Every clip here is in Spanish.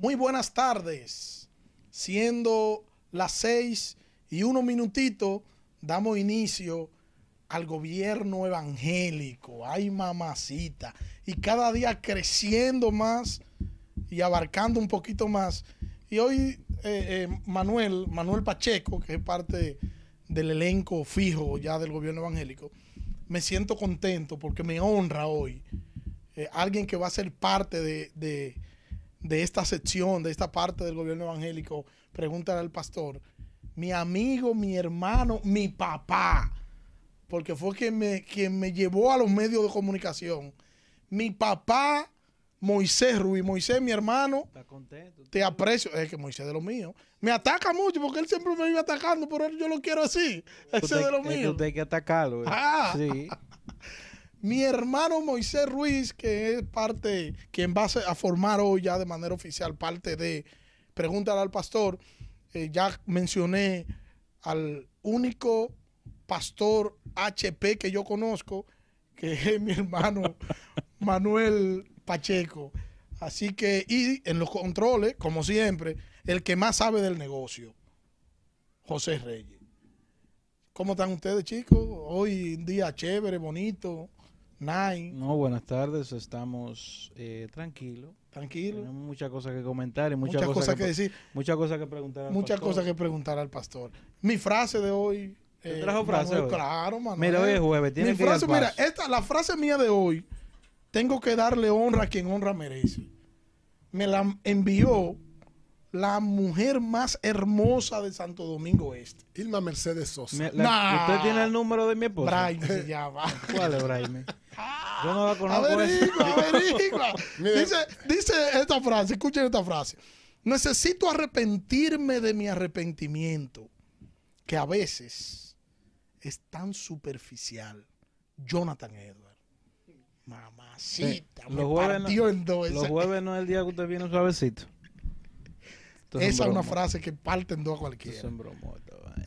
Muy buenas tardes. Siendo las seis y unos minutitos, damos inicio al gobierno evangélico. Ay, mamacita. Y cada día creciendo más y abarcando un poquito más. Y hoy eh, eh, Manuel, Manuel Pacheco, que es parte del elenco fijo ya del gobierno evangélico, me siento contento porque me honra hoy eh, alguien que va a ser parte de, de, esta sección, de esta parte del gobierno evangélico, pregúntale al pastor, mi amigo, mi hermano, mi papá, porque fue quien me, quien me llevó a los medios de comunicación. Mi papá Moisés Ruiz. Moisés, mi hermano. Está contento. Te aprecio. Es que Moisés es de lo mío. Me ataca mucho porque él siempre me vive atacando, pero yo lo quiero así. Ese es de lo mío. usted hay que atacarlo. Ah. Sí. mi hermano Moisés Ruiz, que es parte, quien va a formar hoy ya de manera oficial parte de Pregúntale al Pastor. Eh, ya mencioné al único pastor HP que yo conozco, que es mi hermano Manuel Pacheco. Así que, y en los controles, como siempre, el que más sabe del negocio, José Reyes. ¿Cómo están ustedes, chicos? Hoy un día chévere, bonito, No, buenas tardes, estamos eh, tranquilos. Tranquilos. Tenemos muchas cosas que comentar y muchas, cosas, que, decir. Muchas cosas que preguntar al Muchas cosas que preguntar al pastor. Mi frase de hoy. Eh, trajo frase? Claro, Manuel. Mira, hoy es jueves. Tiene Mi frase, mira, esta, la frase mía de hoy tengo que darle honra a quien honra merece. Me la envió la mujer más hermosa de Santo Domingo Este. Irma Mercedes Sosa. ¿Usted tiene el número de mi esposa? Braime se llama. ¿Cuál es Braime? Yo no la conozco. Averigua, averigua. dice, dice esta frase, escuchen esta frase. Necesito arrepentirme de mi arrepentimiento, que a veces es tan superficial. Jonathan Edwards. Mamacita, los jueves no, Los jueves no es el día que usted viene suavecito. Esa es una frase que parte en dos a cualquiera.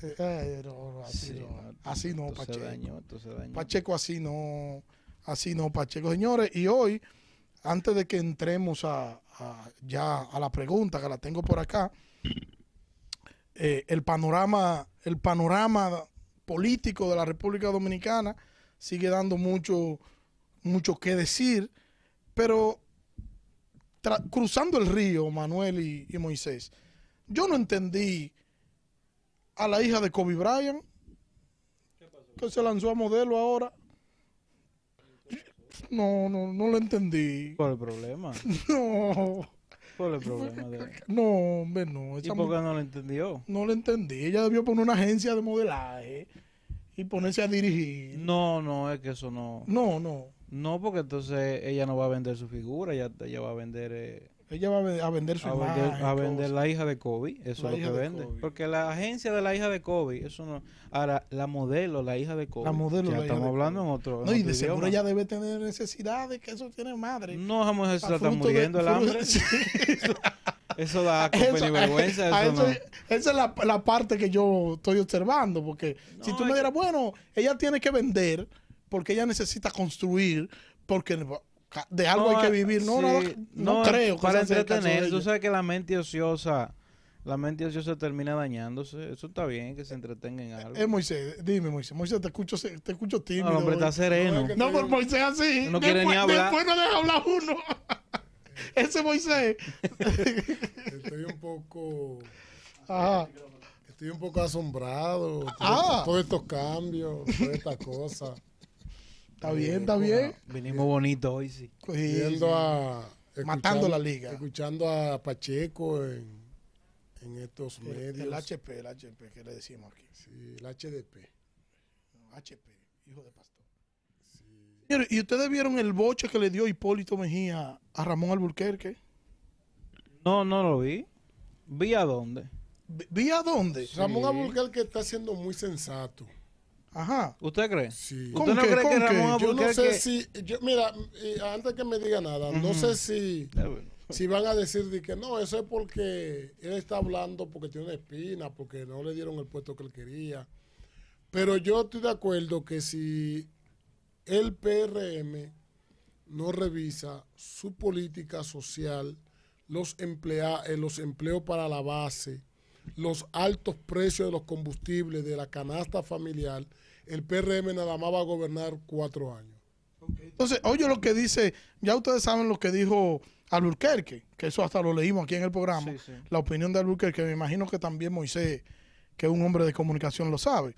Eh, eh, así, no, así no, Pacheco. Pacheco así no, así no, Pacheco. Señores, y hoy, antes de que entremos a, ya a la pregunta que la tengo por acá, eh, el panorama, el panorama político de la República Dominicana sigue dando mucho mucho que decir, pero cruzando el río, Manuel y, Moisés, yo no entendí a la hija de Kobe Bryant, que se lanzó a modelo ahora. No, no, no lo entendí. ¿Cuál el problema? No. ¿Cuál el problema? De... No, hombre, no. ¿Y por qué no lo entendió? No lo entendí. Ella debió poner una agencia de modelaje y ponerse a dirigir. No, no, es que eso no. No, no. No, porque entonces ella no va a vender su figura, ella, ella va a vender... Eh, ella va a vender su a Vender, a vender la hija de Kobe, eso es lo que vende. Porque la agencia de la hija de Kobe, eso no... Ahora, la modelo, la hija de Kobe. La modelo, ya estamos hablando en otro No, y de seguro ella debe tener necesidades, que eso tiene madre. No, vamos a estar muriendo el hambre. eso da y vergüenza. Eso Esa es la, la, parte que yo estoy observando, porque si tú me dieras, bueno, ella tiene que vender porque ella necesita construir, porque de algo hay que vivir. No, no, creo. para entretener, tú sabes que la mente ociosa, la mente ociosa termina dañándose. Eso está bien, que se entretenga en algo. Eh, Moisés, dime, Moisés. Moisés, te escucho, te escucho tímido. No, el hombre está sereno. No, pero Moisés así. No quiere ni hablar. Después no deja hablar uno. Ese Moisés. Estoy un poco... Ajá. Estoy un poco asombrado. Ah. Todos estos cambios, todas estas cosas. Está bien, está bien. Vinimos bonito hoy, sí. Viendo a. Matando la liga. Escuchando a Pacheco en, en estos medios. El HP, el HP que le decimos aquí. Sí, el HDP. HP, hijo de pastor. Sí. ¿Y ustedes vieron el boche que le dio Hipólito Mejía a Ramón Alburquerque? No, no lo vi. ¿Vi a dónde? ¿Vi a dónde? Ramón Alburquerque está siendo muy sensato. Ajá. ¿Usted cree? Sí. ¿Usted no cree que Ramón Yo no sé si, yo, mira, antes que me diga nada, no sé si, si van a decir que no, eso es porque él está hablando porque tiene una espina, porque no le dieron el puesto que él quería. Pero yo estoy de acuerdo que si el PRM no revisa su política social, los, emplea, eh, los empleos para la base, los altos precios de los combustibles, de la canasta familiar, el PRM nada más va a gobernar cuatro años. Entonces, oye lo que dice, ya ustedes saben lo que dijo Alburquerque, que eso hasta lo leímos aquí en el programa, la opinión de Alburquerque, me imagino que también Moisés, que es un hombre de comunicación, lo sabe.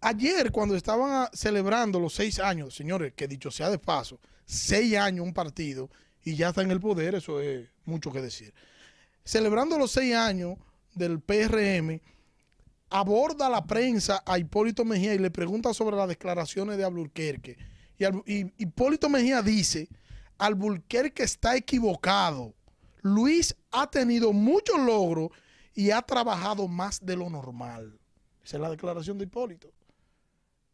Ayer, cuando estaban celebrando los seis años, señores, que dicho sea de paso, seis años un partido y ya está en el poder, eso es mucho que decir. Celebrando los seis años del PRM, aborda la prensa a Hipólito Mejía y le pregunta sobre las declaraciones de Alburquerque. Y, Hipólito Mejía dice, Alburquerque está equivocado. Luis ha tenido muchos logros y ha trabajado más de lo normal. Esa es la declaración de Hipólito.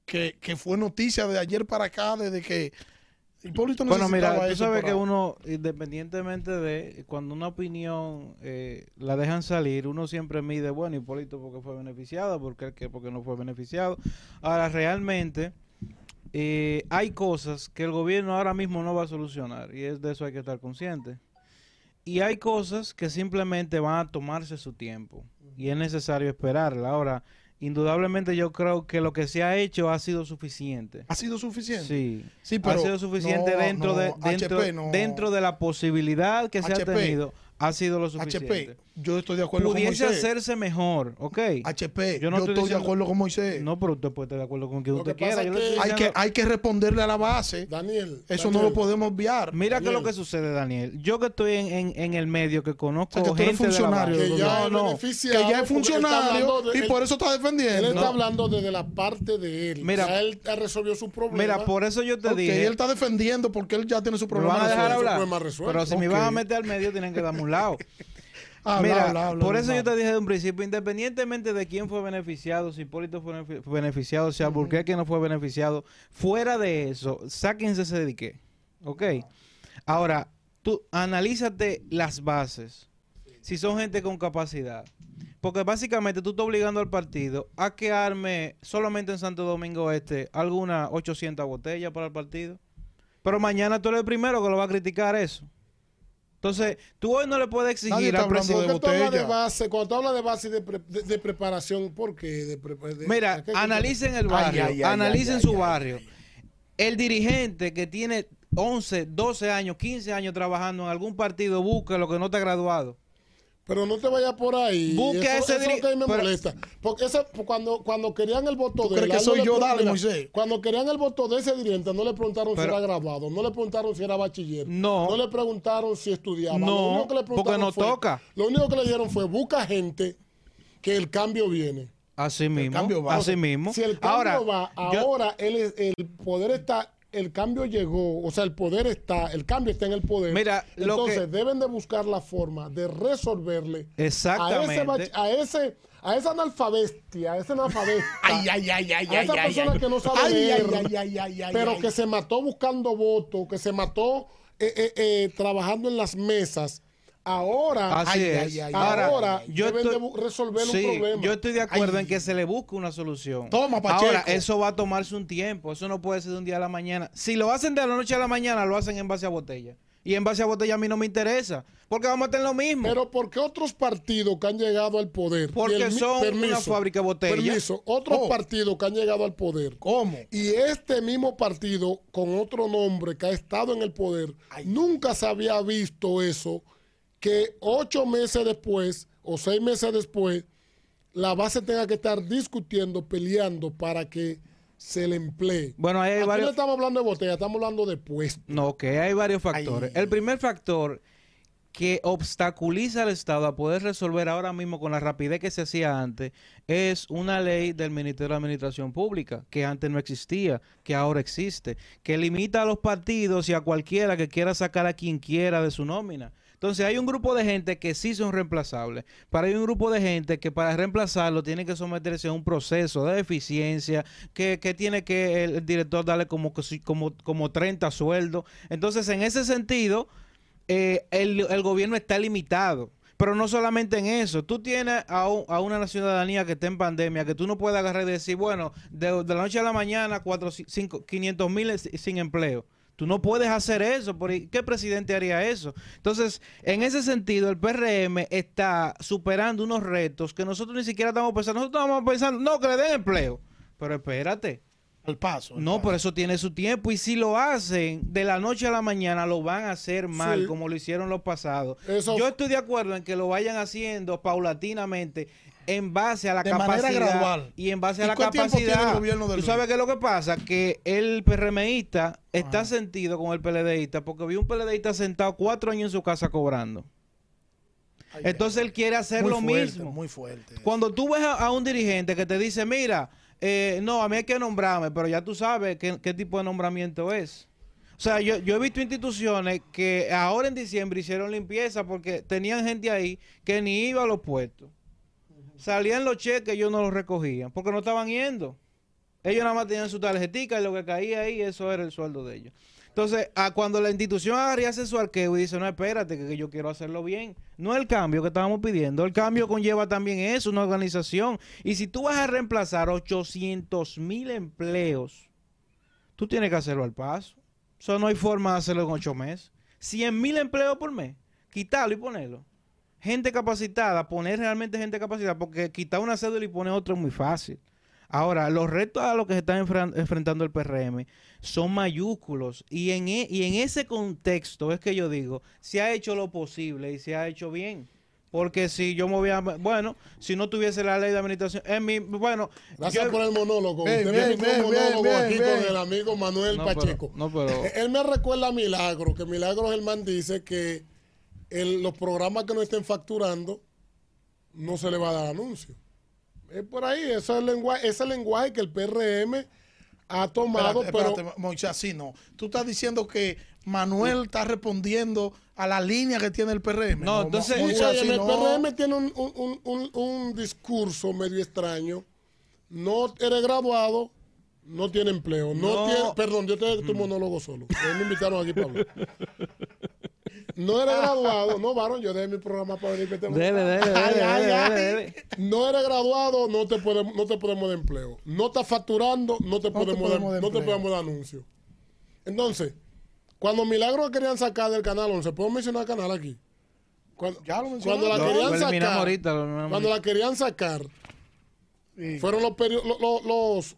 Que, que fue noticia de ayer para acá, desde que bueno, mira, tú sabes que uno, independientemente de cuando una opinión eh, la dejan salir, uno siempre mide, bueno, Hipólito porque fue beneficiado, porque, porque no fue beneficiado. Ahora, realmente eh, hay cosas que el gobierno ahora mismo no va a solucionar y es de eso hay que estar consciente. Y hay cosas que simplemente van a tomarse su tiempo y es necesario esperarla. Ahora, indudablemente yo creo que lo que se ha hecho ha sido suficiente. ¿Ha sido suficiente? Sí, sí pero ha sido suficiente dentro, de, dentro, dentro de la posibilidad que se ha tenido ha sido lo suficiente. HP, yo estoy de acuerdo con Moisés. Pudiese hacerse mejor, ¿ok? HP, yo, no estoy, de acuerdo con Moisés. No, pero usted puede estar de acuerdo con quien usted quiera. hay, que, hay que responderle a la base. Daniel. Eso no lo podemos obviar. Mira qué es lo que sucede, Daniel. Yo que estoy en, en, en el medio, que conozco o que gente funcionario. De la que, ya no, no, que ya es funcionario y por eso está defendiendo. Él está hablando desde la parte de él. Mira, ya él resolvió su problema. Mira, por eso yo te dije. él está defendiendo porque él ya tiene su problema. van a dejar hablar. Pero si me van a meter al medio, tienen que darme un lado. Mira, por eso yo te dije de un principio, independientemente de quién fue beneficiado, si Hipólito fue beneficiado, si Alburquerque no fue beneficiado, fuera de eso, sáquense ese dedique. ¿Ok? Ahora, tú analízate las bases. Si son gente con capacidad. Porque básicamente tú estás obligando al partido a que arme solamente en Santo Domingo Este algunas 800 botellas para el partido. Pero mañana tú eres el primero que lo va a criticar eso. Entonces, tú hoy no le puedes exigir al presidente. Cuando tú hablas de base, cuando hablas de base de, de, preparación, ¿por qué? Mira, analicen el barrio, analicen su barrio. El dirigente que tiene 11, 12 años, 15 años trabajando en algún partido busca lo que no te ha graduado. Pero no te vayas por ahí. Busque ese eso que me molesta. Porque ese, cuando, cuando querían el voto de él. que soy yo, dale, Moisés? Cuando querían el voto de ese dirigente, no le preguntaron si era grabado, no le preguntaron si era bachiller. No. No le preguntaron si estudiaba. No, porque no toca. Lo único que le dijeron fue: busca gente que el cambio viene. Así mismo. Así mismo. Si el cambio va, ahora el poder está el cambio llegó, o sea, el poder está, el cambio está en el poder. Mira, entonces deben de buscar la forma de resolverle Exactamente. a ese, a esa analfabestia, a ese analfabesta, ay, ay, ay, ay, a esa persona que no sabe leer, ay, pero que se mató buscando votos, que se mató eh, eh, eh, trabajando en las mesas Ahora, ahora yo deben de resolver un problema. Yo estoy de acuerdo en que se le busque una solución. Toma, Pacheco. Ahora, eso va a tomarse un tiempo. Eso no puede ser de un día a la mañana. Si lo hacen de la noche a la mañana, lo hacen en base a botella. Y en base a botella a mí no me interesa. Porque vamos a tener lo mismo. Pero ¿por qué otros partidos que han llegado al poder? Porque son una fábrica de botella. Permiso. Otros oh. partidos que han llegado al poder. ¿Cómo? Y este mismo partido, con otro nombre que ha estado en el poder, nunca se había visto eso que ocho meses después o seis meses después la base tenga que estar discutiendo, peleando para que se le emplee. Bueno, hay varios... no estamos hablando de botella, estamos hablando de puestos. No, que hay varios factores. El primer factor que obstaculiza al Estado a poder resolver ahora mismo con la rapidez que se hacía antes es una ley del Ministerio de Administración Pública que antes no existía, que ahora existe, que limita a los partidos y a cualquiera que quiera sacar a quien quiera de su nómina. Entonces hay un grupo de gente que sí son reemplazables, pero hay un grupo de gente que para reemplazarlo tiene que someterse a un proceso de eficiencia, que, tiene que el, director darle como, como, como 30 sueldos. Entonces en ese sentido, eh, el, gobierno está limitado. Pero no solamente en eso, tú tienes a, a, una ciudadanía que está en pandemia, que tú no puedes agarrar y decir, bueno, de, la noche a la mañana, 4, 5, 500 mil sin empleo. Tú no puedes hacer eso. ¿Qué presidente haría eso? Entonces, en ese sentido, el PRM está superando unos retos que nosotros ni siquiera estamos pensando. Nosotros estamos pensando, no, que le den empleo. Pero espérate. Al paso. no, por eso tiene su tiempo. Y si lo hacen de la noche a la mañana, lo van a hacer mal, como lo hicieron los pasados. Yo estoy de acuerdo en que lo vayan haciendo paulatinamente en base a la capacidad y en base a la capacidad. ¿Tú sabes qué es lo que pasa? Que el PRMista está sentido con el PLDista porque vi un PLDista sentado cuatro años en su casa cobrando. Entonces él quiere hacer lo mismo. Muy fuerte. Cuando tú ves a, un dirigente que te dice, mira, eh, no, a mí hay que nombrarme, pero ya tú sabes qué, tipo de nombramiento es. O sea, yo, yo, he visto instituciones que ahora en diciembre hicieron limpieza porque tenían gente ahí que ni iba a los puestos salían los cheques, ellos no los recogían, porque no estaban yendo. Ellos nada más tenían su tarjetita y lo que caía ahí, eso era el sueldo de ellos. Entonces, a cuando la institución agarra hace su arqueo y dice, no, espérate, que, yo quiero hacerlo bien. No el cambio que estábamos pidiendo. El cambio conlleva también eso, una organización. Y si tú vas a reemplazar 800 mil empleos, tú tienes que hacerlo al paso. Eso no hay forma de hacerlo en ocho meses. 100 mil empleos por mes. Quitarlo y ponerlo gente capacitada, poner realmente gente capacitada, porque quitar una cédula y poner otra es muy fácil. Ahora, los retos a los que se está enfrentando el PRM son mayúsculos y en, e, y en ese contexto es que yo digo, se ha hecho lo posible y se ha hecho bien. Porque si yo me voy a... Bueno, si no tuviese la ley de administración... En mi, bueno... Gracias por el monólogo. Usted me monólogo aquí con el amigo Manuel Pacheco. no, pero... Él me recuerda a Milagro, que Milagro Germán dice que los programas que no estén facturando, no se le va a dar anuncio. Es por ahí, ese es el lenguaje, ese lenguaje que el PRM ha tomado. pero Moisés, así no. Tú estás diciendo que Manuel está respondiendo a la línea que tiene el PRM. No, entonces el PRM tiene un, discurso medio extraño. No eres graduado, no tiene empleo. No, Tiene, perdón, yo te tu monólogo solo. Me invitaron aquí para hablar. No eres graduado, no, varón, yo dejé mi programa para venir. Dele, dele, dele, No eres graduado, no te podemos, no te podemos dar empleo. No estás facturando, no te podemos, dar, no te podemos dar anuncio. Entonces, cuando Milagro querían sacar del canal 11, ¿puedo mencionar el canal aquí? Cuando, ya lo cuando la querían sacar, cuando la querían sacar, fueron los, los, los,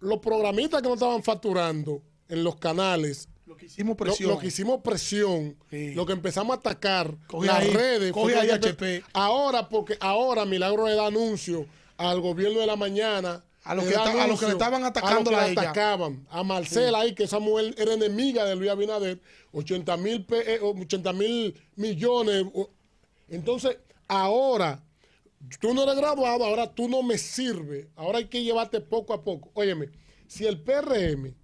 los programistas que no estaban facturando en los canales lo que hicimos presión. Lo, que hicimos presión. Lo que empezamos a atacar las redes. Ahora, porque ahora Milagro le da anuncio al gobierno de la mañana. A los que, le estaban atacando a los atacaban. A Marcela ahí, que esa mujer era enemiga de Luis Abinader. 80 mil eh, millones. Entonces, ahora, tú no eres graduado, ahora tú no me sirves. Ahora hay que llevarte poco a poco. Óyeme, si el PRM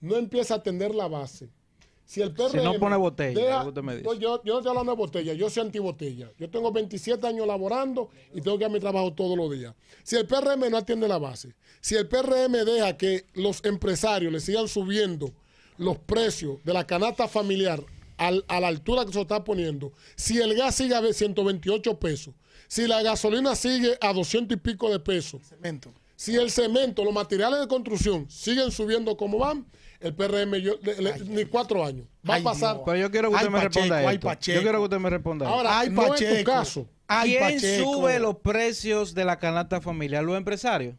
no empieza a atender la base. Si el PRM... Si no pone botella, yo, yo, no estoy hablando de botella, yo soy antibotella. Yo tengo 27 años laborando y tengo que ir a mi trabajo todos los días. Si el PRM no atiende la base, si el PRM deja que los empresarios le sigan subiendo los precios de la canasta familiar a la altura que se está poniendo, si el gas sigue a 128 pesos, si la gasolina sigue a 200 y pico de pesos, si el cemento, los materiales de construcción siguen subiendo como van, el PRM ni cuatro años. Va a pasar. Pero yo quiero que usted me responda esto. Yo quiero que usted me responda Ahora, hay no es tu caso. ¿Quién sube los precios de la canasta familiar? ¿Los empresarios?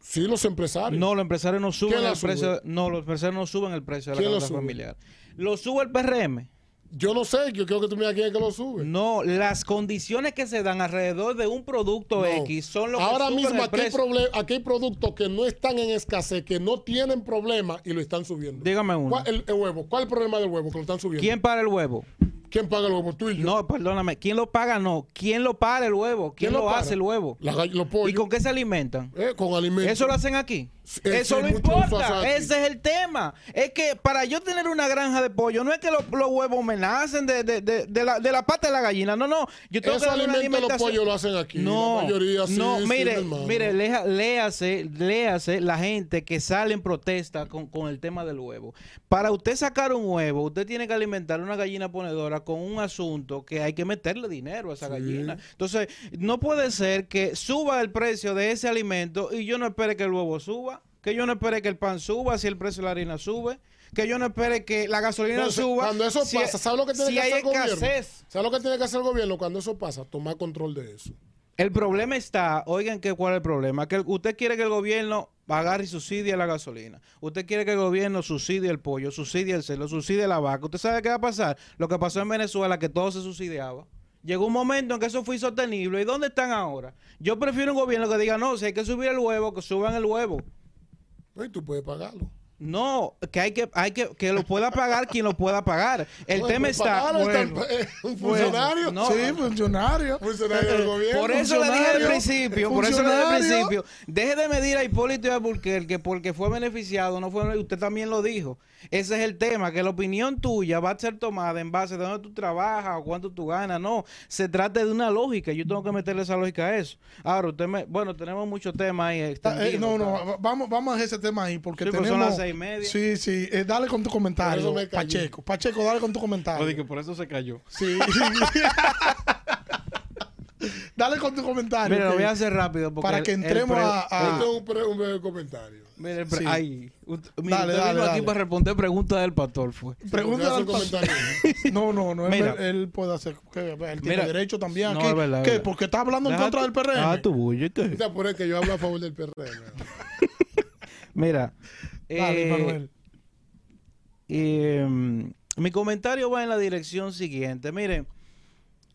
Sí, los empresarios. No, los empresarios no suben el precio. No, los empresarios no suben el precio de la canasta familiar. Lo sube el PRM. Yo no sé, yo creo que tú me quieres que lo sube. No, las condiciones que se dan alrededor de un producto X son lo que Ahora mismo aquí, Hay aquí hay productos que no están en escasez, que no tienen problema y lo están subiendo. Dígame uno. ¿Cuál, el, el huevo. ¿Cuál es el problema del huevo que lo están subiendo? ¿Quién para el huevo? ¿Quién paga el huevo? Tú y yo. No, perdóname. ¿Quién lo paga? No. ¿Quién lo para el huevo? ¿Quién, lo, hace el huevo? los pollos. ¿Y con qué se alimentan? Eh, con alimentos. ¿Eso lo hacen aquí? Eso no importa. Ese es el tema. Es que para yo tener una granja de pollo, no es que los, huevos me nacen de, de, de, de, la, de la pata de la gallina. No, no. Yo tengo Esos alimentos los pollos lo hacen aquí. No, la mayoría sí, no. Mire, mire, léase, léase la gente que sale en protesta con, con el tema del huevo. Para usted sacar un huevo, usted tiene que alimentar una gallina ponedora con un asunto que hay que meterle dinero a esa gallina. Entonces, no puede ser que suba el precio de ese alimento y yo no espere que el huevo suba. Que yo no espere que el pan suba si el precio de la harina sube. que yo no espere que la gasolina suba. Cuando eso si- pasa, ¿sabes lo que tiene si que hacer el gobierno? escasez. ¿Sabes lo que tiene que hacer el gobierno cuando eso pasa? Tomar control de eso. El problema está, oigan que cuál es el problema, que usted quiere que el gobierno agarre y subsidie la gasolina. Usted quiere que el gobierno subsidie el pollo, subsidie el cerdo, subsidie la vaca. ¿Usted sabe qué va a pasar? Lo que pasó en Venezuela, que todo se subsidiaba. Llegó un momento en que eso fue insostenible. ¿Y dónde están ahora? Yo prefiero un gobierno que diga, no, si hay que subir el huevo, que suban el huevo. ¿No? Tú puedes pagarlo. No, que hay que, hay que, que lo pueda pagar quien lo pueda pagar. El Bueno, tema pues está. pagarlo, bueno, está- eh, un funcionario. no. sí, funcionario. Funcionario del gobierno. Por eso le dije al principio, por eso le dije al principio, deje de medir a Hipólito y a Burquerque porque fue beneficiado, no fue, usted también lo dijo. Ese es el tema, que la opinión tuya va a ser tomada en base de dónde tú trabajas o cuánto tú ganas, no, se trata de una lógica, yo tengo que meterle esa lógica a eso. Ahora, usted me, bueno, tenemos muchos temas ahí Ah, eh, no, no, vamos, vamos a ese tema ahí porque Sí, pues tenemos. son las seis y media. Sí, sí, eh, dale con tu comentario, Por eso me. Pacheco. Pacheco, dale con tu comentario. por eso se cayó. Sí. dale con tu comentario. Mira, lo que- voy a hacer rápido porque para el- que entremos pre- a, a- es un, pre- un breve comentario. Mira, el pre- Sí. ay, ut- mira, Dale, usted dale, vino aquí dale. para responder preguntas del pastor, fue. Al un pastor. comentario. No, no, no. Él, Mira. él puede hacer. que- Él tiene Mira. derecho también No, aquí. verdad, ¿Qué? verdad. Porque está hablando en Deja contra tu- del PRM. Ah, tu. Quita por el que yo hablo a favor del PRM. Mira, Dale, eh, Manuel. eh, mi comentario va en la dirección siguiente. Miren,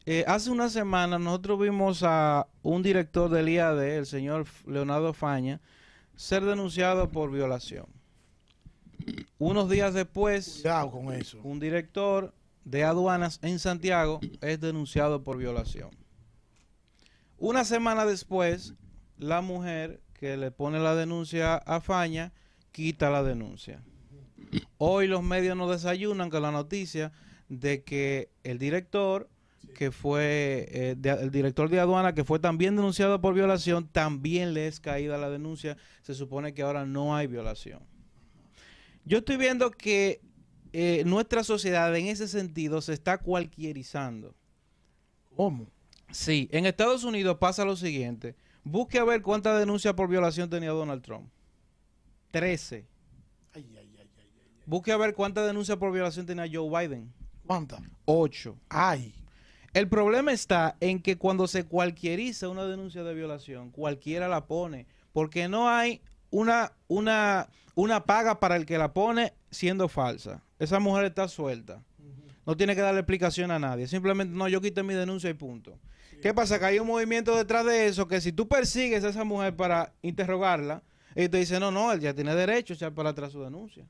eh, hace una semana nosotros vimos a un director del IAD, el señor Leonardo Faña, ser denunciado por violación. Unos días después, Cuidado con eso. un director de aduanas en Santiago es denunciado por violación. Una semana después, la mujer que le pone la denuncia a Faña quita la denuncia. Hoy los medios nos desayunan con la noticia de que el director, que fue eh, de- el director de aduana, que fue también denunciado por violación, también le es caída la denuncia. Se supone que ahora no hay violación. Yo estoy viendo que eh, nuestra sociedad en ese sentido se está cualquierizando. ¿Cómo? Sí, en Estados Unidos pasa lo siguiente. Busque a ver cuántas denuncias por violación tenía Donald Trump. 13. Ay, ay, ay, ay. Busque a ver cuántas denuncias por violación tenía Joe Biden. ¿Cuánta? 8. Ay. El problema está en que cuando se cualquieriza una denuncia de violación, cualquiera la pone, porque no hay una, una, una paga para el que la pone siendo falsa. Esa mujer está suelta. No tiene que darle explicación a nadie. Simplemente, no, yo quité mi denuncia y punto. ¿Qué pasa? Que hay un movimiento detrás de eso que si tú persigues a esa mujer para interrogarla, y te dice, no, no, él ya tiene derecho a echar para atrás su denuncia.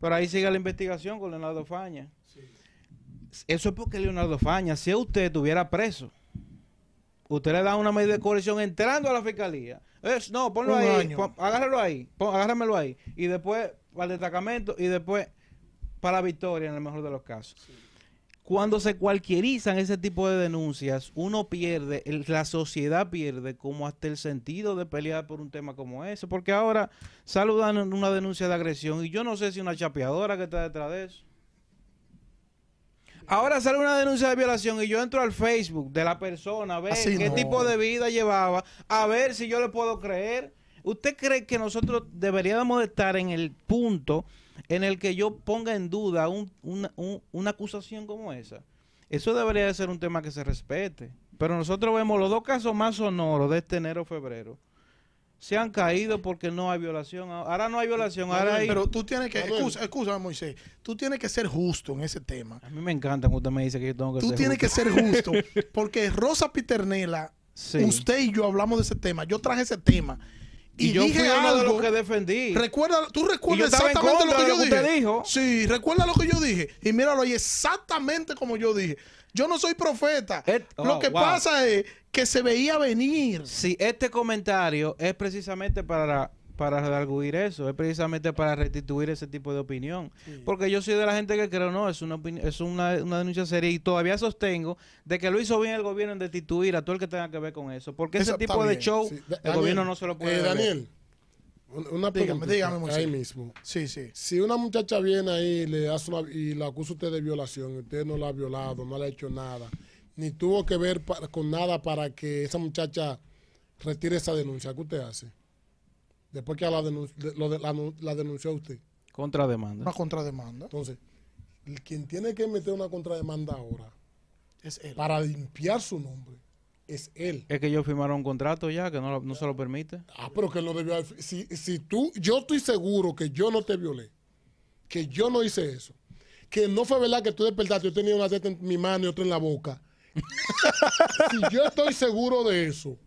Pero ahí sigue la investigación con Leonardo Faña. Eso es porque Leonardo Faña, si usted estuviera preso, usted le da una medida de coerción entrando a la fiscalía. Es, no, ponlo Un ahí, año. pon- agárralo ahí, pon- agárramelo ahí. Y después para el destacamento y después para la victoria en el mejor de los casos. Cuando se cualquierizan ese tipo de denuncias, uno pierde, el- la sociedad pierde como hasta el sentido de pelear por un tema como ese. Porque ahora saludan una denuncia de agresión y yo no sé si una chapeadora que está detrás de eso. Ahora sale una denuncia de violación y yo entro al Facebook de la persona a ver Así qué no. tipo de vida llevaba, a ver si yo le puedo creer. ¿Usted cree que nosotros deberíamos de estar en el punto en el que yo ponga en duda un- una, un- una acusación como esa? Eso debería de ser un tema que se respete. Pero nosotros vemos los dos casos más sonoros de este enero-febrero. Se han caído porque no hay violación. Ahora no hay violación, ahora hay... Pero tú tienes que. Excusa, excusa, Moisés. Tú tienes que ser justo en ese tema. A mí me encanta cuando usted me dice que yo tengo que Tú ser tienes que ser justo. Porque Rosa Piternela, Sí. usted y yo hablamos de ese tema. Yo traje ese tema. Y, Y, yo dije fui uno de algo. los que defendí. Recuerda, tú recuerdas exactamente lo que yo lo que dije. usted dijo. Sí, recuerda lo que yo dije. Y míralo ahí, exactamente como yo dije. Yo no soy profeta. Et- lo oh, que wow. pasa es que se veía venir. Sí, este comentario es precisamente para, para redarguir eso, es precisamente para restituir ese tipo de opinión. Porque yo soy de la gente que creo, no, es una es una, una denuncia seria y todavía sostengo de que lo hizo bien el gobierno en destituir a todo el que tenga que ver con eso. Porque Eso ese tipo de bien, show, Sí, el Daniel, gobierno no se lo puede eh. Daniel, un- una Dígame, pregunta dígame, Moisés. ahí mismo. Sí, sí. Si una muchacha viene ahí y le hace una, y la acusa a usted de violación, usted no la ha violado, no le ha hecho nada, ni tuvo que ver pa- con nada para que esa muchacha retire esa denuncia, ¿qué usted hace? Después que la, denun- de- lo de- la, la denunció a usted. Contrademanda. Una contrademanda. Entonces, el quien tiene que meter una contrademanda ahora Es él. para limpiar su nombre es él. Es que ellos firmaron un contrato ya que no, lo- no se lo permite. Ah, pero que él no debió haber- si, si tú, yo estoy seguro que yo no te violé, que yo no hice eso, que no fue verdad que tú despertaste, yo tenía una teta en mi mano y otra en la boca. si yo estoy seguro de eso,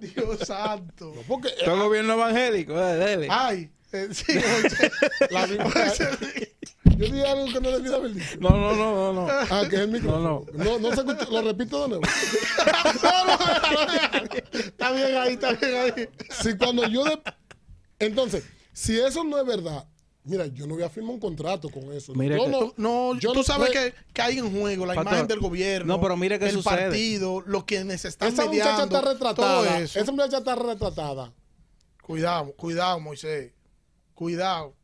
Dios santo. no, porque eh, Todo gobierno evangélico, eh, dele. Ay. eh, sí, la yo dije algo que no debía haber dicho. No, no, no, no, no. Ah, que es el micrófono. No, No, no, se escucha. Lo repito de nuevo. Está bien ahí, está bien ahí. Si cuando yo. de- Entonces, si eso no es verdad, mira, yo no voy a firmar un contrato con eso. Mira yo que- no, No, yo tú no sabes que, que hay en juego la Pastor, imagen del gobierno. no, pero mira qué el sucede. partido, los quienes están Esa muchacha está retratada. todo eso. Esa muchacha está retratada. Cuidado, cuidado, Moisés. Cuidado.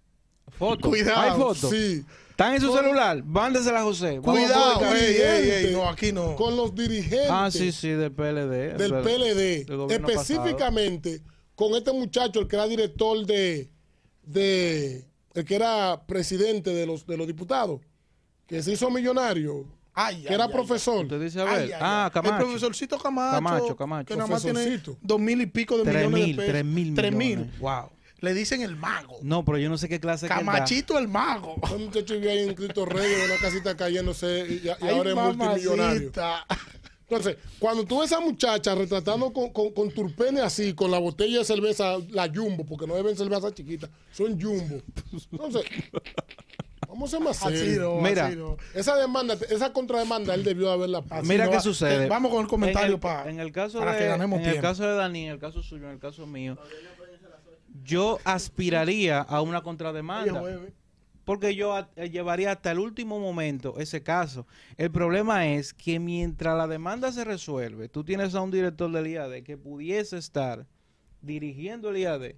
Foto. Cuidado, Hay fotos. Sí. Están en su celular. Mándesela a José. Vamos a Cuidado, ey, ey, ey, no, aquí no. Con los dirigentes Ah, sí, sí, del PLD. del PLD. del específicamente con este muchacho, el que era director de. de el que era presidente de los, de los diputados, que se hizo millonario, Ay, que ay, era ay, profesor. Usted dice, a ver. ay, ah. Camacho. El profesorcito Camacho. Camacho, Camacho. Que nada más tiene dos mil y pico de Tres millones mil, de pesos. tres mil Tres mil. Wow. Le dicen el mago. No, pero yo no sé qué clase que. Camachito el mago. Un muchacho vivía ahí en Cristo Rey, en una casita cayéndose y, y ahora es multimillonario. Entonces, cuando tú ves a esa muchacha retratando con, con, con turpene así, con la botella de cerveza, la jumbo, porque no deben cerveza chiquita, son jumbo. Entonces, vamos a ser más serios. Mira. Esa demanda, esa contrademanda, él debió haberla puesto. Mira no qué va- sucede. eh, Vamos con el comentario en el, para, en el caso para de, que ganemos en tiempo. el caso de Dani, en el caso suyo, en el caso mío, yo aspiraría a una Oye, contrademanda. Porque yo a- eh, llevaría hasta el último momento ese caso. El problema es que mientras la demanda se resuelve, tú tienes a un director del IAD que pudiese estar dirigiendo el IAD,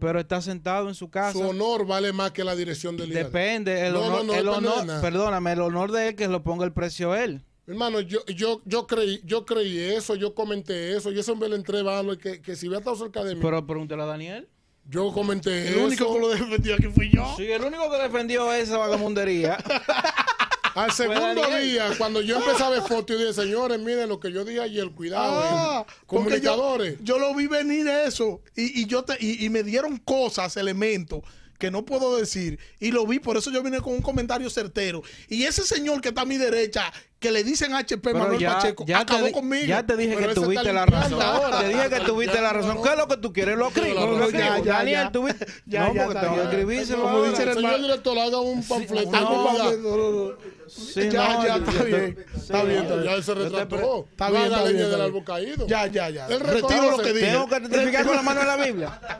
pero está sentado en su casa. Su honor vale más que la dirección del IAD. Depende, el No, no, honor, no el honor- nada. perdóname, el honor de él que lo ponga el precio él. Hermano, yo, yo, yo creí, yo creí eso, yo comenté eso, y ese hombre le entré valor que, que si hubiera estado cerca de mí, Pero pregúntale a Daniel. Yo comenté El eso. único que lo defendió aquí fui yo. Sí, el único que defendió esa vagamundería. Al segundo día, cuando yo empecé a ver fotos, yo dije, señores, miren lo que yo dije ayer, cuidado. Ah, eh, porque comunicadores. Yo, yo lo vi venir eso y, y yo te, y, y me dieron cosas, elementos que no puedo decir y lo vi, por eso yo vine con un comentario certero. Y ese señor que está a mi derecha, que le dicen HP Pero Manuel ya, Pacheco, ya acabó conmigo. ya te dije Pero que tuviste la razón. ahora. Te dije que tuviste Ya, la razón. ¿Qué es lo que tú quieres? Lo escribo. No, ya, ya, Daniel, ya. tuviste. Ya, no, ya, porque está tengo que escribírselo Como dice el señor director, haga un panfleto. Sí, ya, no, ya, está yo- bien. Está bien, Ya él se te retrató. Está bien, está bien, del árbol caído. Ya, ya, ya. Él Retiro lo que dije. Tengo que certificar con la mano en la Biblia.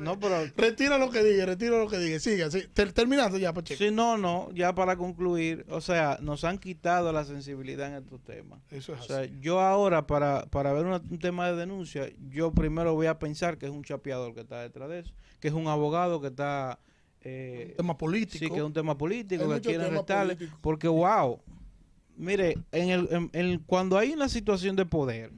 No, pero. Retiro lo que dije, retiro lo que dije. Siga, sí. Ter- terminando ya, Pacheco. Sí, no, no, ya para concluir, o sea, nos han quitado la sensibilidad en estos temas. Eso es O sea, así. yo ahora para, para ver un tema de denuncia, yo primero voy a pensar que es un chapeador que está detrás de eso, que es un abogado que está... eh, Tema político. sí, que es un tema político, Hay que quieren restarle, porque wow, mire, en el, en- en- cuando hay una situación de poder,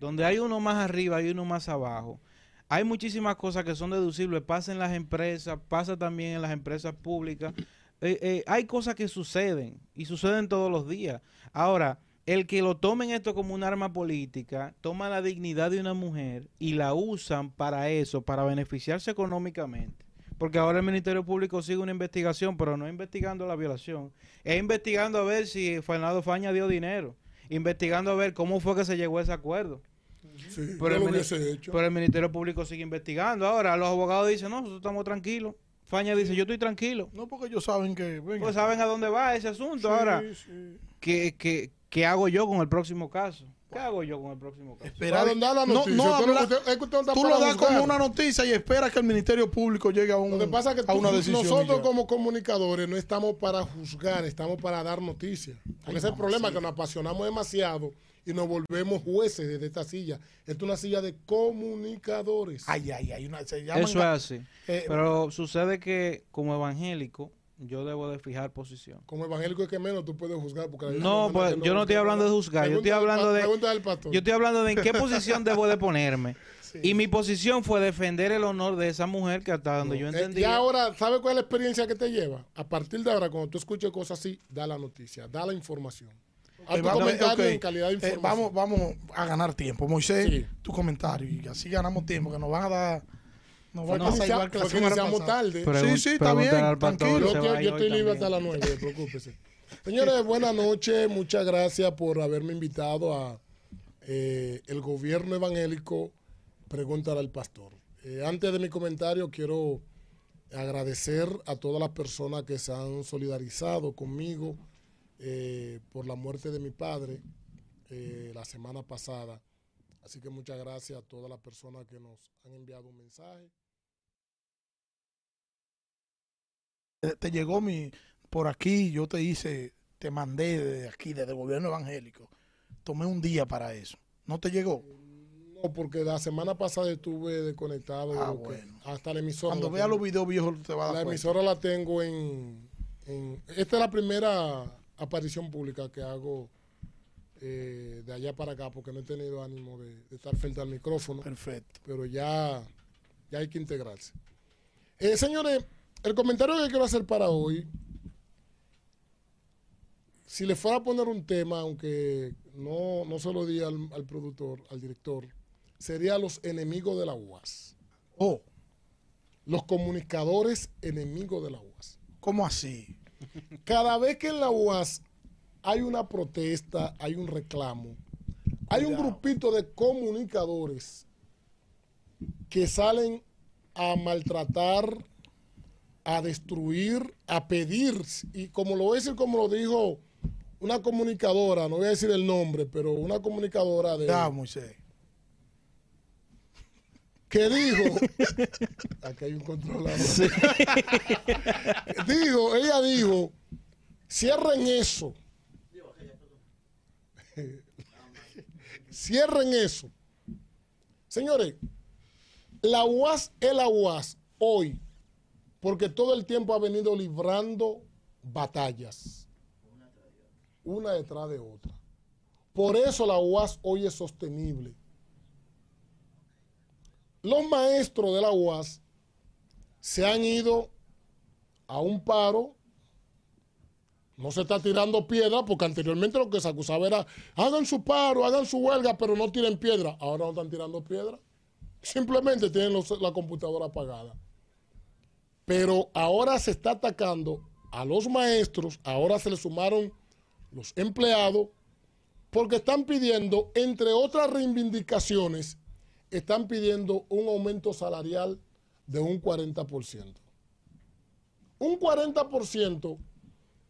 donde hay uno más arriba y uno más abajo, hay muchísimas cosas que son deducibles, pasa en las empresas, pasa también en las empresas públicas, Eh, eh, hay cosas que suceden y suceden todos los días. Ahora, el que lo tomen esto como un arma política, toma la dignidad de una mujer y la usan para eso, para beneficiarse económicamente. Porque ahora el Ministerio Público sigue una investigación, pero no investigando la violación. Es investigando a ver si Fernando Faña dio dinero. Investigando a ver cómo fue que se llegó a ese acuerdo. Sí, Pero el hecho. Pero Ministerio Público sigue investigando. Ahora los abogados dicen, no, nosotros estamos tranquilos. Faña dice, yo estoy tranquilo. No, porque ellos saben que. venga. Pues saben a dónde va ese asunto. Sí, Ahora. ¿qué, qué, qué hago yo con el próximo caso? ¿Qué hago yo con el próximo caso? Esperar- Para dar la no, noticia. no no- habla- usted- es que usted no tú lo das como una noticia y esperas que el Ministerio Público llegue a, un, Lo que pasa es que a tú- una decisión. nosotros como comunicadores no estamos para juzgar, estamos para dar noticias. Ese es el problema, que nos apasionamos demasiado y nos volvemos jueces desde esta silla. Esta es una silla de comunicadores. Ay, ay, ay. Una, se llaman- Eso es así. eh, Pero sucede que como evangélico, yo debo de fijar posición. Como evangélico es que menos tú puedes juzgar. Porque No, pues, yo no estoy hablando de juzgar, yo estoy hablando de- pregunta al pastor. Yo estoy hablando de en qué posición debo de ponerme. Y mi posición fue defender el honor de esa mujer que hasta donde yo Eh, entendí. y ahora, ¿sabes cuál es la experiencia que te lleva? A partir de ahora, cuando tú escuches cosas así, da la noticia, da la información. Haz Eh, tu vamos, comentario ok. en calidad de Eh, información. vamos, vamos a ganar tiempo. Moisés, Sí. tu comentario. Y así ganamos tiempo, que nos van a dar. Nos va Fue a pasar igual que la semana pasada. tarde. Pregun- sí, sí, está bien, tranquilo. Yo, estoy- yo libre hasta las 9, preocúpese. Señores, buenas noches. Muchas gracias por haberme invitado a eh, el gobierno evangélico Pregúntale al Pastor. Eh, antes de mi comentario, quiero agradecer a todas las personas que se han solidarizado conmigo eh, por la muerte de mi padre eh, la semana pasada. Así que muchas gracias a todas las personas que nos han enviado un mensaje. Te, llegó mi. Por aquí, yo te hice. Te mandé de aquí, desde el gobierno evangélico. Tomé un día para eso. ¿No te llegó? No, porque la semana pasada estuve desconectado. Ah, bueno. Hasta la emisora. Cuando la tengo. los videos viejos, te vas a La dar cuenta. emisora la tengo en, en- Esta es la primera aparición pública que hago eh, de allá para acá, porque no he tenido ánimo de, de estar frente al micrófono, Perfecto. pero ya, ya hay que integrarse. Eh, señores, el comentario que quiero hacer para hoy, si le fuera a poner un tema, aunque no, no se lo di al, al productor, al director, sería los enemigos de la UAS. Oh, Los comunicadores enemigos de la UAS. ¿cómo así? Cada vez que en la UAS hay una protesta, hay un reclamo, hay un grupito de comunicadores que salen a maltratar, a destruir, a pedir, y como lo voy a decir, como lo dijo una comunicadora, no voy a decir el nombre, pero una comunicadora de, Ya, Moisés. que dijo, aquí hay un controlador, dijo, ella dijo, cierren eso, cierren eso. Señores, la UAS es la UAS hoy, porque todo el tiempo ha venido librando batallas, una detrás de otra. Por eso la UAS hoy es sostenible. Los maestros de la UAS se han ido a un paro. No se está tirando piedra, porque anteriormente lo que se acusaba era, hagan su paro, hagan su huelga, pero no tiren piedra. Ahora no están tirando piedra. Simplemente tienen la computadora apagada. Pero ahora se está atacando a los maestros, ahora se le sumaron los empleados, porque están pidiendo, entre otras reivindicaciones, están pidiendo un aumento salarial de un 40%. Un 40%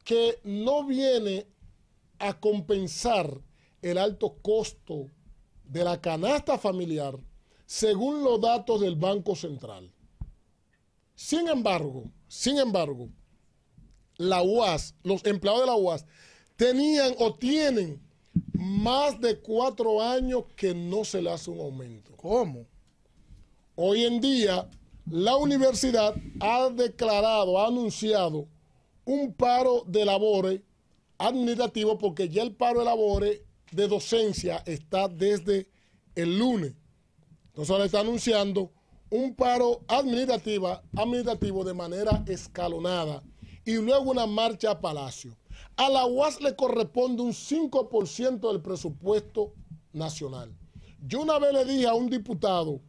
que no viene a compensar el alto costo de la canasta familiar según los datos del Banco Central. Sin embargo, sin embargo, la UAS, los empleados de la UAS, tenían o tienen más de cuatro años que no se le hace un aumento. ¿Cómo? Hoy en día, la universidad ha declarado, ha anunciado un paro de labores administrativo porque ya el paro de labores de docencia está desde el lunes. Entonces ahora está anunciando un paro administrativa, administrativo de manera escalonada y luego una marcha a Palacio. A la UAS le corresponde un 5% del presupuesto nacional. Yo una vez le dije a un diputado,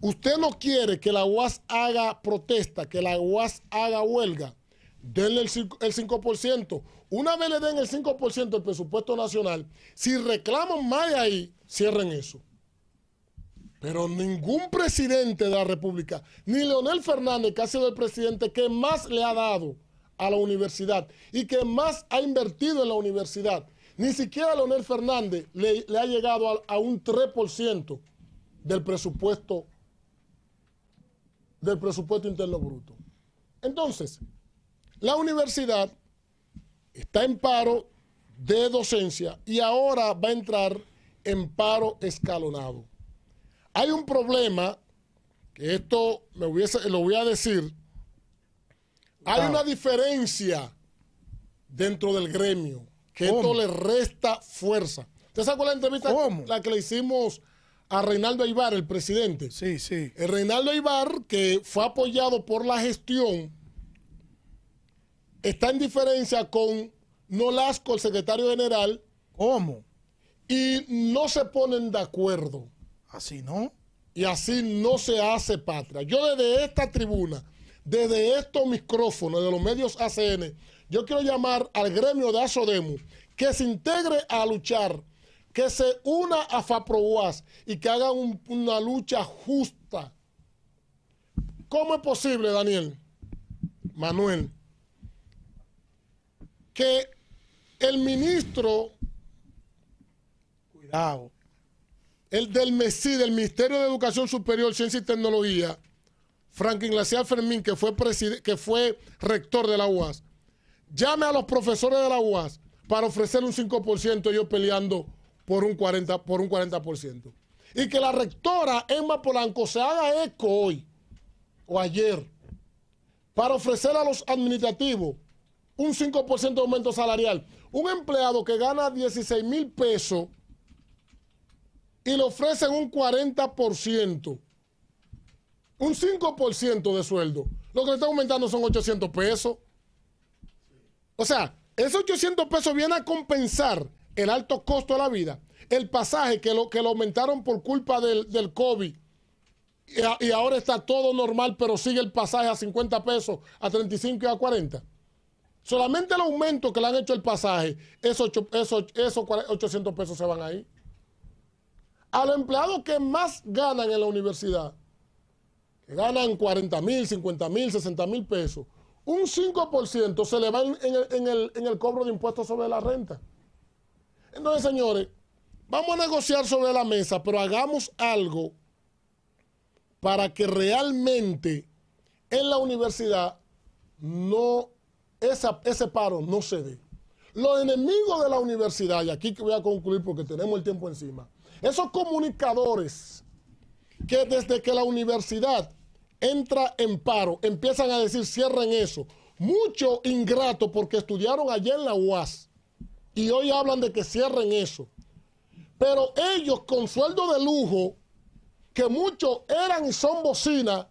usted no quiere que la UAS haga protesta, que la UAS haga huelga, denle el 5%. el 5%. Una vez le den el 5% del presupuesto nacional, si reclaman más de ahí, cierren eso. Pero ningún presidente de la República, ni Leonel Fernández, que ha sido el presidente que más le ha dado a la universidad y que más ha invertido en la universidad, ni siquiera Leonel Fernández le, ha llegado a, a un 3% del presupuesto del presupuesto interno bruto. Entonces, la universidad está en paro de docencia y ahora va a entrar en paro escalonado. Hay un problema, que esto me hubiese- lo voy a decir, hay Ah. una diferencia dentro del gremio, que esto le resta fuerza. ¿Usted se acuerda de la entrevista ¿Cómo? la que le hicimos a Reinaldo Aybar, el presidente. Sí, sí. El Reinaldo Aybar, que fue apoyado por la gestión, está en diferencia con Nolasco, el secretario general. ¿Cómo? Y no se ponen de acuerdo. Así no. Y así no se hace patria. Yo desde esta tribuna, desde estos micrófonos de los medios ACN, yo quiero llamar al gremio de Asodemu que se integre a luchar, que se una a FAPROUAS y que haga una lucha justa. ¿Cómo es posible, Daniel? Manuel, que el ministro, cuidado, el del MESI, del Ministerio de Educación Superior, Ciencia y Tecnología, Franklin Glacial Fermín, que fue, que fue rector de la UAS, llame a los profesores de la UAS para ofrecer un 5%, ellos peleando por un 40%. Por un 40%. Y que la rectora Emma Polanco se haga eco hoy o ayer para ofrecer a los administrativos un 5% de aumento salarial. Un empleado que gana 16 mil pesos y le ofrecen un 40%, un 5% de sueldo. Lo que le están aumentando son 800 pesos. O sea, esos 800 pesos vienen a compensar el alto costo de la vida, el pasaje que lo, que aumentaron por culpa del, COVID y, y, ahora está todo normal, pero sigue el pasaje a 50 pesos, a 35 y a 40. Solamente el aumento que le han hecho el pasaje, esos 800 pesos se van ahí. A los empleados que más ganan en la universidad, que ganan 40 mil, 50 mil, 60 mil pesos, un 5% se le va en, el, cobro de impuestos sobre la renta. Entonces, señores, vamos a negociar sobre la mesa, pero hagamos algo para que realmente en la universidad no esa, ese paro no se dé. Los enemigos de la universidad, y aquí voy a concluir porque tenemos el tiempo encima, esos comunicadores que desde que la universidad entra en paro, empiezan a decir cierren eso. Mucho ingrato porque estudiaron allá en la UAS y hoy hablan de que cierren eso. Pero ellos con sueldo de lujo, que muchos eran y son bocina,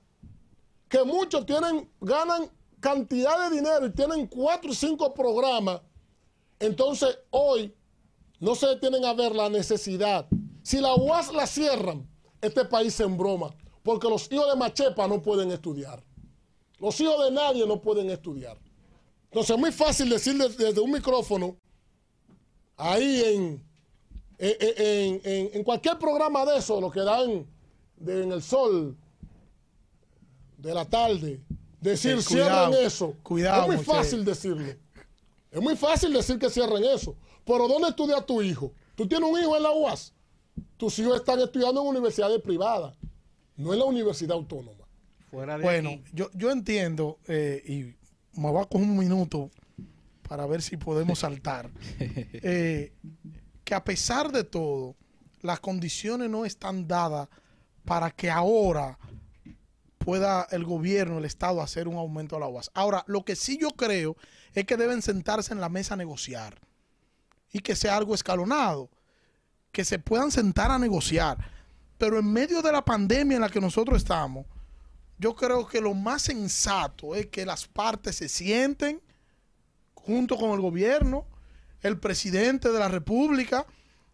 que muchos tienen, ganan cantidad de dinero y tienen cuatro o cinco programas, entonces hoy no se detienen a ver la necesidad. Si la UAS la cierran, este país se embroma porque los hijos de Machepa no pueden estudiar. Los hijos de nadie no pueden estudiar. Entonces es muy fácil decir desde, un micrófono, ahí en, en, cualquier programa de eso, lo que dan en el sol de la tarde, decir cierren eso. Cuidado, es muy fácil decirlo. Es muy fácil decir que cierren eso. Pero ¿dónde estudia tu hijo? Tú tienes un hijo en la UAS. Tus hijos están estudiando en universidades privadas no es la universidad autónoma. bueno, yo, yo entiendo, eh, y me voy a coger un minuto para ver si podemos saltar, eh, que a pesar de todo, las condiciones no están dadas para que ahora pueda el gobierno, el Estado, hacer un aumento a la UAS. Ahora, lo que sí yo creo es que deben sentarse en la mesa a negociar y que sea algo escalonado, que se puedan sentar a negociar pero en medio de la pandemia en la que nosotros estamos, yo creo que lo más sensato es que las partes se sienten junto con el gobierno, el presidente de la República,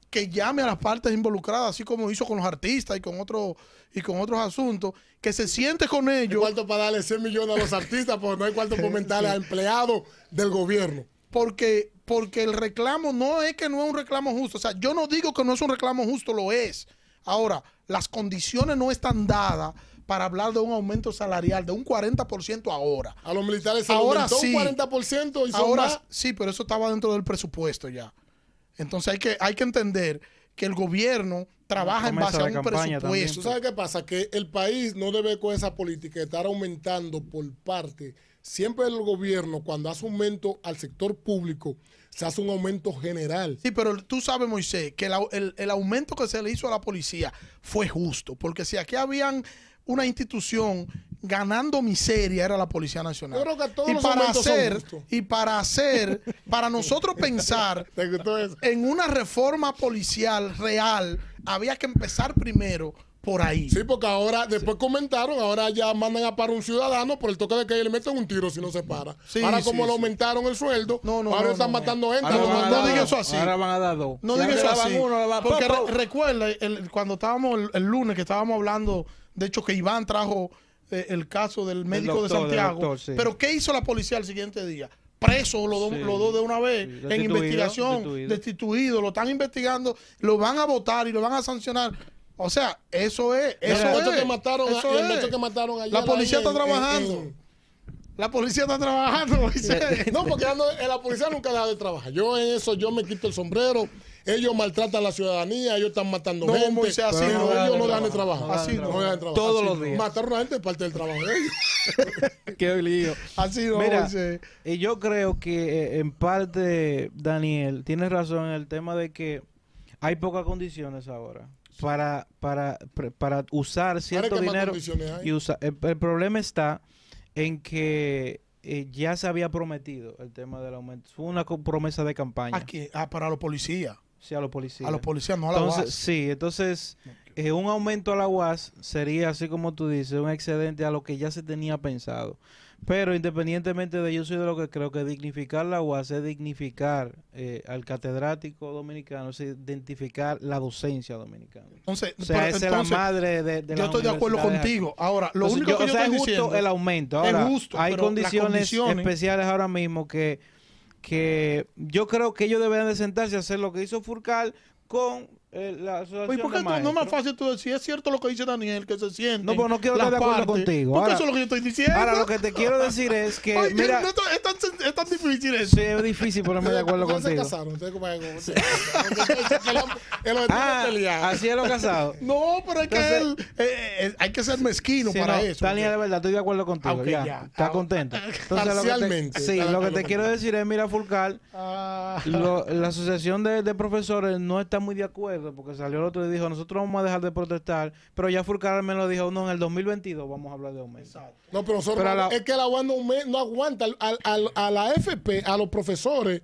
que llame a las partes involucradas, así como hizo con los artistas y con otros y con otros asuntos, que se siente con ellos. Hay cuarto para darle 100 millones a los artistas, porque no hay cuarto para aumentarle a empleados del gobierno. Porque, porque el reclamo no es que no es un reclamo justo. O sea, yo no digo que no es un reclamo justo, lo es. Ahora, las condiciones no están dadas para hablar de un aumento salarial de un 40% ahora. A los militares se ahora aumentó sí, un 40% y son ahora sí, pero eso estaba dentro del presupuesto ya. Entonces hay que, hay que entender que el gobierno trabaja en base a un presupuesto. ¿Sabes qué pasa? Que el país no debe con esa política de estar aumentando por parte. Siempre el gobierno, cuando hace un aumento al sector público, se hace un aumento general. Sí, pero tú sabes, Moisés, que el, aumento que se le hizo a la policía fue justo, porque si aquí habían una institución ganando miseria era la Policía Nacional. Yo creo que todos y los para hacer y para hacer para nosotros pensar en una reforma policial real había que empezar primero por ahí. Sí, porque ahora, después comentaron, ahora ya mandan a parar un ciudadano por el toque de que le meten un tiro si no se para. Sí, ahora sí, como le aumentaron el sueldo, No, no, ahora no, están no, matando gente. Ahora no dar diga dos. eso así. Ahora van a dar dos. No digas eso así. uno, porque po, po. re- recuerda, el- cuando estábamos el, el lunes, que estábamos hablando, de hecho, que Iván trajo eh, el caso del médico doctor, de Santiago. doctor, sí. Pero ¿qué hizo la policía al siguiente día? Preso los dos Sí. los dos de una vez, Sí, en investigación, destituido. destituido, lo están investigando, lo van a votar y lo van a sancionar. O sea, eso es. Eso muchacho es. que mataron, a- eso el es. que mataron ayer La policía está en- trabajando. en- en- La policía está trabajando. No, porque no- eh, la policía nunca deja de trabajar. Yo en eso, yo me quito el sombrero. Ellos maltratan a la ciudadanía, ellos están matando No, gente. Moisés, así pero no. ellos no dejan de trabajar. Así no. no dejan de trabajar. Todos Así los no. días. Mataron a gente es parte del trabajo de ellos. Qué lío. Así no, Mira, Moisés. Y yo creo que eh, en parte, Daniel, tienes razón en el tema de que hay pocas condiciones ahora para, para, para usar cierto ¿qué más dinero. Y usa- el, el problema está en que eh, ya se había prometido el tema del aumento. Fue una promesa de campaña. Aquí, ah, para los policías. Sí, a los policías. A los policías, no a la Entonces, UAS. sí, entonces eh, un aumento a la UAS sería, así como tú dices, un excedente a lo que ya se tenía pensado. Pero independientemente de ello, soy de lo que creo que dignificar la UAS es dignificar eh, al catedrático dominicano, es identificar la docencia dominicana. Entonces, O sea, pero esa es entonces, la madre de, de yo estoy de acuerdo contigo. Ahora, lo Entonces, único yo- que o yo sea, estoy es justo diciendo el aumento. es Ahora, justo, hay condiciones- especiales ahora mismo que, que yo creo que ellos deberían de sentarse a hacer lo que hizo Furcal con eh, la asociación Oye, ¿por qué de tú- no es más fácil tú decir? Es cierto lo que dice Daniel, que se siente. No, pero no quiero estar de acuerdo contigo. Porque Ahora- eso es lo que yo estoy diciendo. Ahora, lo que te quiero decir es que, Oye, mira, no, es, tan, sen- es tan difícil eso. sí, es difícil ponerme de acuerdo Ustedes se contigo. casaron, ustedes como- como- se casaron. Ah, pelear. así es lo casado. No, pero es que Entonces- él, eh, eh, hay que ser mezquino Sí, para no, eso. Daniel, de verdad, estoy de acuerdo contigo. Ok, ya, ya. ¿Estás Ah, contento? Entonces, lo que te, Parcialmente, sí, está de lo que acuerdo te quiero decir es, mira, Furcal, Ah, lo- la asociación de, de profesores no está muy de acuerdo porque salió el otro y dijo, nosotros vamos a dejar de protestar, pero ya Furcal me lo dijo, no, en el 2022 vamos a hablar de aumento. No, pero, nosotros Pero no- la- es que la UAS no, no aguanta. Al- al- al- a la FP, a los profesores,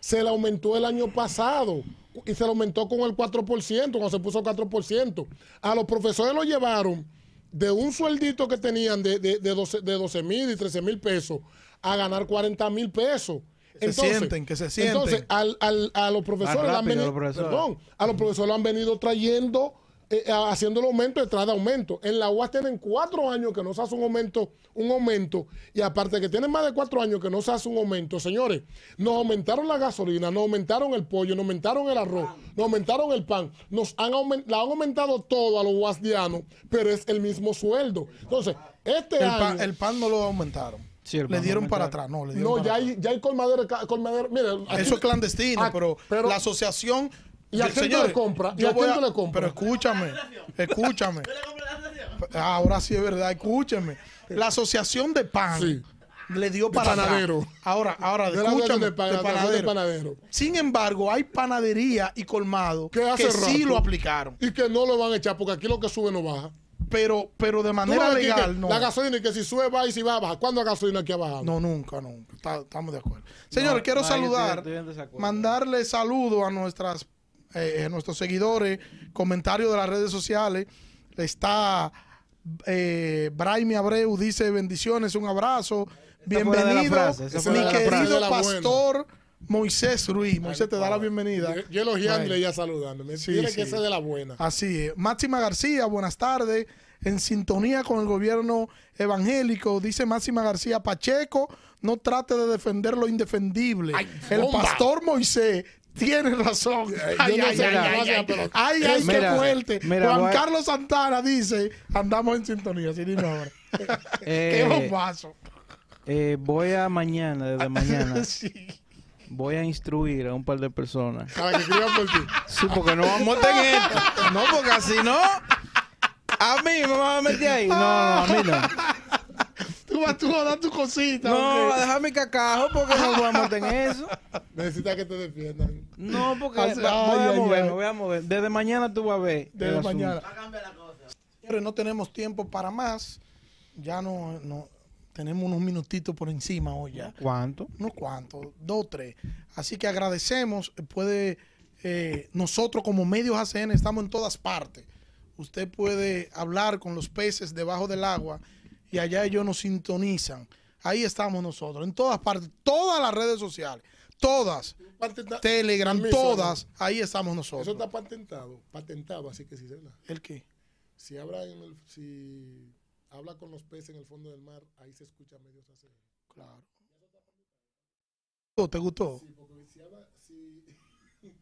se le aumentó el año pasado. Y se le aumentó con el 4%, cuando se puso 4%. A los profesores lo llevaron de un sueldito que tenían de, de, de 12 de 12 mil y 13 mil pesos a ganar 40 mil pesos. Se sienten, que se sienten. Entonces, al, al- a los profesores, le han rápido, venido, los profesores. perdón, a los profesores lo han venido trayendo, eh, a- haciendo el aumento detrás de aumento. En la UAS tienen cuatro años que no se hace un aumento, un aumento, y aparte que tienen más de cuatro años que no se hace un aumento, señores, nos aumentaron la gasolina, nos aumentaron el pollo, nos aumentaron el arroz, nos aumentaron el pan, nos han, le han aumentado todo a los guasdianos, pero es el mismo sueldo. Entonces, este el, año... pan, el pan no lo aumentaron. Sí, le dieron para atrás. No, le dieron no, para ya atrás. hay, ya hay colmadero, ca- colmadero. Mire, aquí- Eso es clandestino, Ah, pero, pero- la asociación. ¿Y a quién le compras? ¿Y yo a quién le compras? Pero escúchame, escúchame. Ahora sí es verdad, escúchame. La asociación de pan Sí. le dio De para atrás. panadero. Ahora, ahora, De escúchame, de pan- de la asociación panadero. de panadero. Sin embargo, hay panadería y colmado Que sí lo aplicaron, Y que no lo van a echar porque aquí lo que sube no baja. Pero, pero de manera que legal no. La gasolina y que si sube va y si va baja. ¿Cuándo la gasolina aquí ha bajado? No, nunca, nunca. Está- estamos de acuerdo. Señores, No, quiero no, yo estoy- saludar, estoy mandarle saludos a nuestras, eh, a nuestros seguidores, comentarios de las redes sociales. Está eh, Braimi Abreu, dice bendiciones, un abrazo. Bienvenido, frase, mi querido buena. Moisés Ruiz. Moisés te da la bienvenida. Yo, yo elogiándole Bueno. y ella saludándome. Sí, Tiene sí. que ser de la buena. Así es. Máxima García, buenas tardes. En sintonía con el gobierno evangélico, dice Máxima García Pacheco, no trate de defender lo indefendible. Ay, el bomba. pastor Moisés tiene razón. Ay, Ay, yo no ay, sé ay, qué ay, ay, pero- ay, ay, qué Mira, fuerte. mira, Juan voy a- Carlos Santana dice, andamos en sintonía. Sí, dime ahora. qué Eh, bombazo. eh, voy a mañana, desde mañana, Sí. Voy a instruir a un par de personas. Para que escriban por ti. Sí, porque no vamos a en esto. No, porque así no. A mí me van a meter ahí. No, no, a mí no. Tú vas, tú vas a dar tu cosita. No, ok. a dejar mi cacajo porque no voy a meter en eso. Necesitas que te defiendan. No, porque Así- va- voy ay, a mover, ay. me voy a mover. Desde mañana tú vas a ver. Desde el asunto. mañana. Señores, no tenemos tiempo para más. Ya no, no tenemos unos minutitos por encima hoy ya. ¿Cuánto? Unos cuantos, dos, tres. Así que agradecemos. Puede eh, nosotros como medios ACN estamos en todas partes. Usted puede hablar con los peces debajo del agua y allá ellos nos sintonizan. Ahí estamos nosotros, en todas partes, todas las redes sociales, todas, Telegram, todas, ahí estamos nosotros. Eso está patentado, patentado, así que sí, ¿verdad? ¿El qué? Si habla, en el, si habla con los peces en el fondo del mar, ahí se escucha medios ACN. Claro. ¿Te gustó? Sí, porque si habla, si,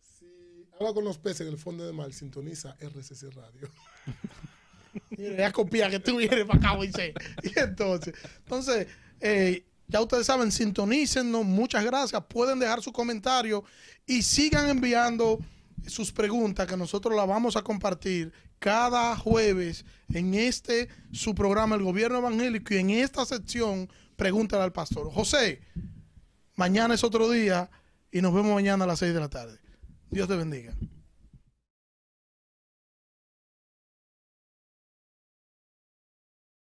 si habla con los peces en el fondo del mar, sintoniza RCC Radio. Mira, ya copia que tú vienes para acá, Moisés. Y entonces, entonces eh, ya ustedes saben, sintonícennos. Muchas gracias. Pueden dejar su comentario y sigan enviando sus preguntas que nosotros las vamos a compartir cada jueves en este su programa El Gobierno Evangélico y en esta sección Pregúntale al Pastor. José, mañana es otro día y nos vemos mañana a las 6 de la tarde. Dios te bendiga.